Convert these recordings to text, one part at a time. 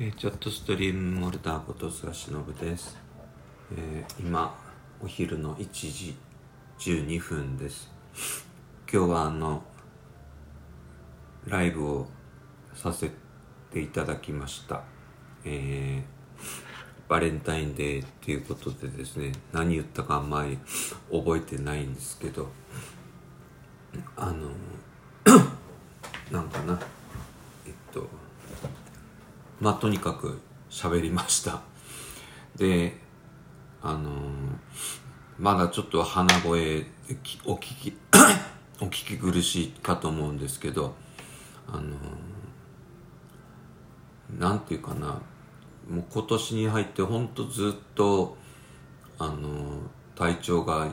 えー、ちょっとストリームモルターこと菅忍です、えー、今お昼の1時12分です。今日はあのライブをさせていただきました。えー、バレンタインデーっていうことでですね何言ったかあんまり覚えてないんですけどあの なんかな。まあとにかく喋りました。であのー、まだちょっと鼻声お聞き お聞き苦しいかと思うんですけどあのー、なんていうかなもう今年に入ってほんとずっとあのー、体調が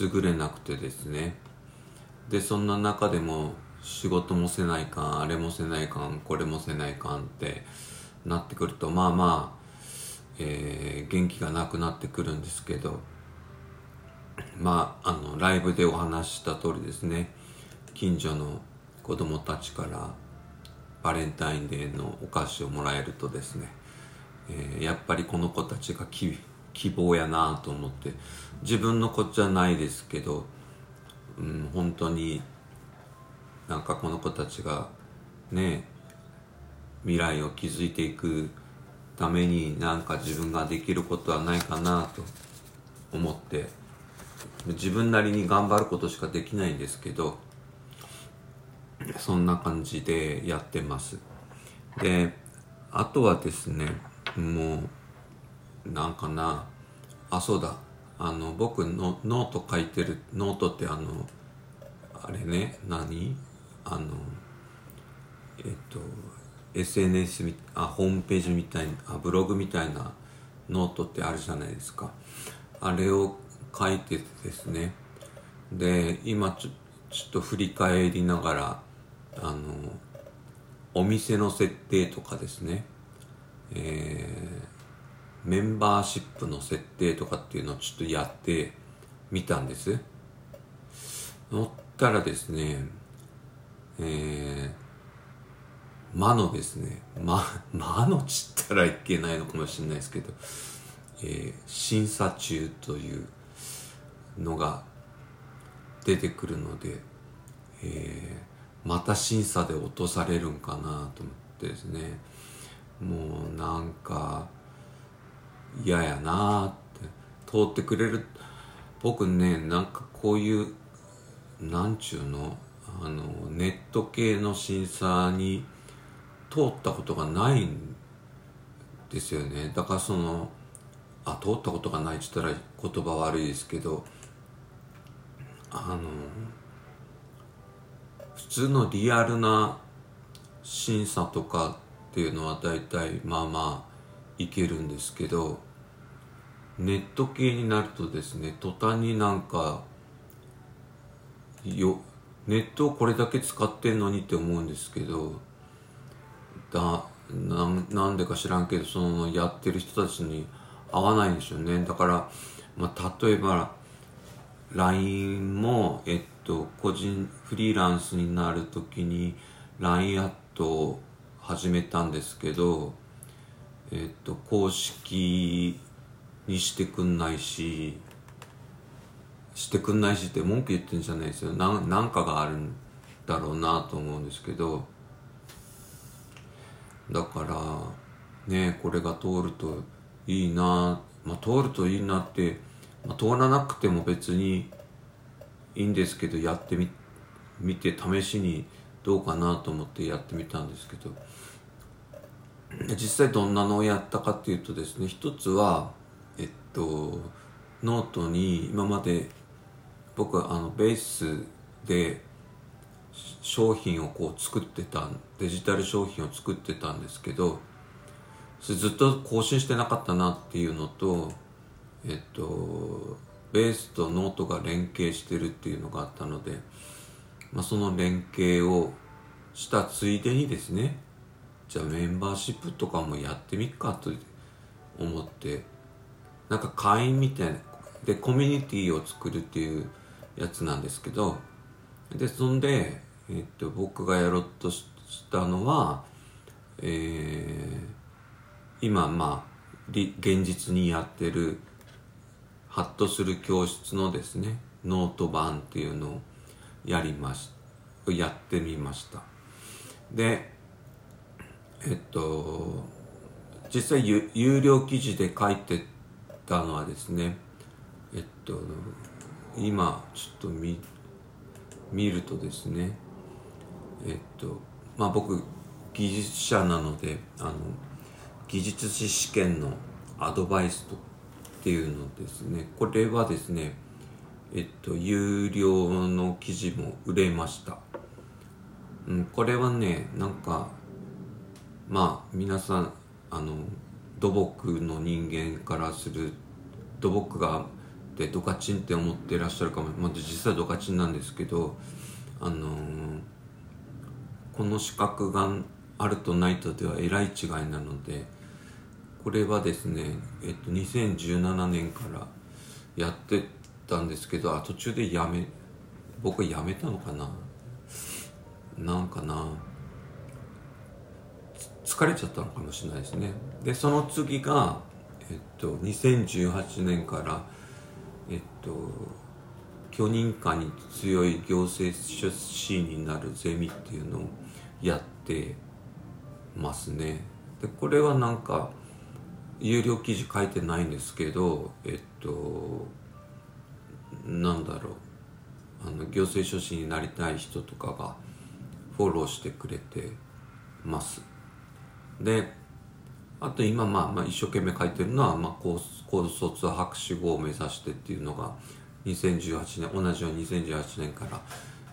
優れなくてですね。でそんな中でも仕事もせないかんあれもせないかんこれもせないかんってなってくるとまあまあ、えー、元気がなくなってくるんですけどまああのライブでお話した通りですね近所の子供たちからバレンタインデーのお菓子をもらえるとですね、えー、やっぱりこの子たちが希望やなと思って自分の子じゃないですけど、うん、本当になんかこの子たちがね未来を築いていくためになんか自分ができることはないかなと思って自分なりに頑張ることしかできないんですけどそんな感じでやってます。であとはですねもうなんかなあそうだ。あの僕のノート書いてるノートってあのあれね何？あのえっと SNS あホームページみたいなあブログみたいなノートってあるじゃないですか。あれを書いてですね。で今ちょちょっと振り返りながらあのお店の設定とかですね。えー、メンバーシップの設定とかっていうのをちょっとやってみたんです。乗ったらですねえー、魔のですね、魔、魔のちったらいけないのかもしれないですけど、えー、審査中というのが出てくるので、えー、また審査で落とされるんかなと思ってですね、もうなんか嫌やなって。通ってくれる僕ねなんかこういうなんちゅうのあのネット系の審査に通ったことがないんですよね。だからそのあ通ったことがないって言ったら言葉悪いですけどあの普通のリアルな審査とかっていうのは大体まあまあいけるんですけどネット系になるとですね途端になんかよネットをこれだけ使ってんのにって思うんですけどだなんでか知らんけどそのやってる人たちに合わないんでしょうね。だから、まあ、例えば LINE も、えっと、個人フリーランスになる時に LINE アットを始めたんですけど、えっと、公式にしてくんないししてくんないしって文句言ってんじゃないですよ。ななんかがあるんだろうなと思うんですけど。だからねこれが通るといいな。まあ通るといいなって、まあ、通らなくても別にいいんですけどやってみ見て試しにどうかなと思ってやってみたんですけど。実際どんなのをやったかっていうとですね一つはえっとノートに今まで僕はあのベースで商品をこう作ってたデジタル商品を作ってたんですけどずっと更新してなかったなっていうのとえっとベースとノートが連携してるっていうのがあったので、まあ、その連携をしたついでにですねじゃあメンバーシップとかもやってみっかと思ってなんか会員みたいなでコミュニティを作るっていうやつなんですけどでそんで、えっと僕がやろうとしたのは、えー、今まあ現実にやってるハッとする教室のですねノート版っていうのをやりましやってみました。でえっと実際有料記事で書いてたのはですねえっと今ちょっと見見るとですねえっとまあ僕技術者なのであの技術士試験のアドバイスとっていうのですねこれはですねえっと有料の記事も売れました、うん、これはねなんかまあ皆さんあの土木の人間からする土木がでドカチンって思ってらっしゃるかも、まあ、実際ドカチンなんですけどあのー、この資格があるとないとではえらい違いなのでこれはですね、えっと、2017年からやってたんですけどあ途中でやめ僕はやめたのかな？なんかな？疲れちゃったのかもしれないですね。でその次がえっと2018年からと許認可に強い行政出身になるゼミっていうのをやってますね。でこれはなんか有料記事書いてないんですけどえっとなんだろう。あの行政書士になりたい人とかがフォローしてくれてます。であと今、まあ、まあ一生懸命書いてるのは、まあ、高高卒博士号を目指してっていうのが2018年同じように2018年から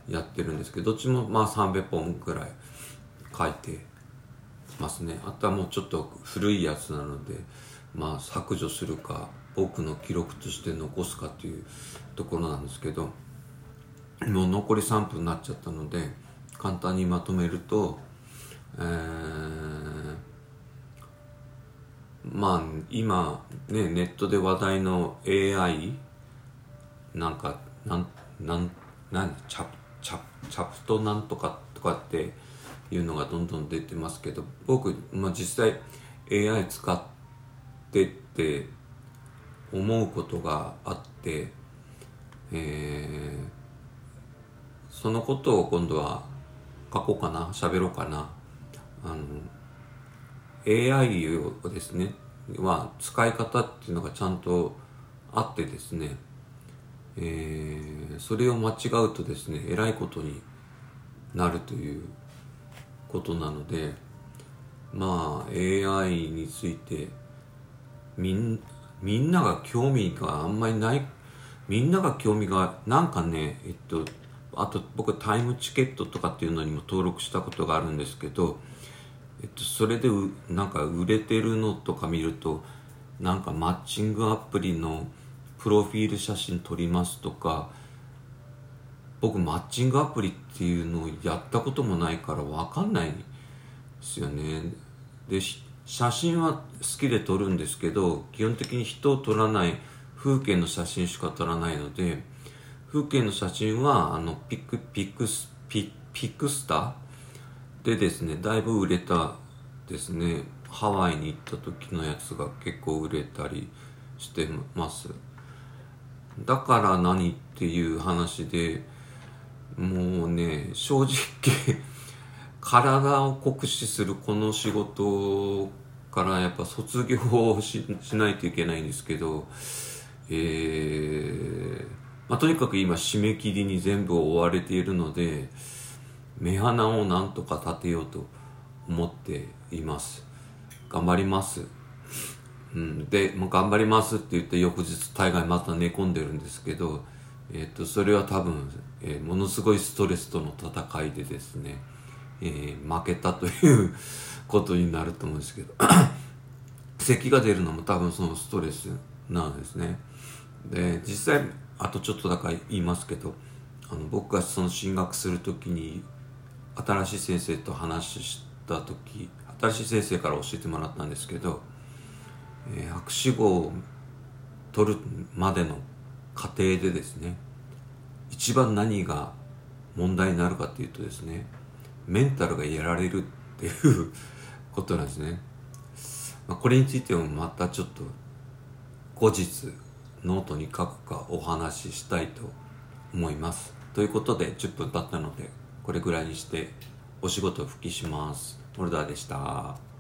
やってるんですけどどっちもまあ300本ぐらい書いてますね。あとはもうちょっと古いやつなのでまあ削除するか僕の記録として残すかっていうところなんですけどもう残り3分になっちゃったので簡単にまとめるとえー、まあ今ねネットで話題の AI なんかなんなんなんチャチャチャプトなんとかとかっていうのがどんどん出てますけど僕、まあ、実際 AI 使ってって思うことがあって、えー、そのことを今度は書こうかな喋ろうかな。あの AI をですねは使い方っていうのがちゃんとあってですね、えー、それを間違うとですねえらいことになるということなのでまあ AI についてみんみんなが興味があんまりないみんなが興味がなんかねえっとあと僕タイムチケットとかっていうのにも登録したことがあるんですけど、えっと、それでなんか売れてるのとか見るとなんかマッチングアプリのプロフィール写真撮りますとか僕マッチングアプリっていうのをやったこともないから分かんないですよね。で写真は好きで撮るんですけど基本的に人を撮らない風景の写真しか撮らないので風景の写真はあのピックピックスピピックスターでですねだいぶ売れたですね。ハワイに行った時のやつが結構売れたりしてます。だから何っていう話でもうね正直 体を酷使するこの仕事からやっぱ卒業をしないといけないんですけどえー、まあ、とにかく今締め切りに全部追われているので目鼻をなんとか立てようと思っています。頑張ります。うん、で、もう頑張りますって言って翌日大概また寝込んでるんですけど、えっ、と、それは多分えー、ものすごいストレスとの戦いでですね、えー、負けたという ことになると思うんですけど 咳が出るのも多分そのストレスなんですね。で実際あとちょっとだから言いますけどあの僕がその進学する時に新しい先生と話した時新しい先生から教えてもらったんですけど、えー、博士号を取るまでの過程でですね一番何が問題になるかっていうとですねメンタルがやられるっていう ことなんですね。まあ、これについてもまたちょっと後日ノートに書くかお話ししたいと思います。ということで10分経ったのでこれぐらいにしてお仕事復帰します。モルダーでした。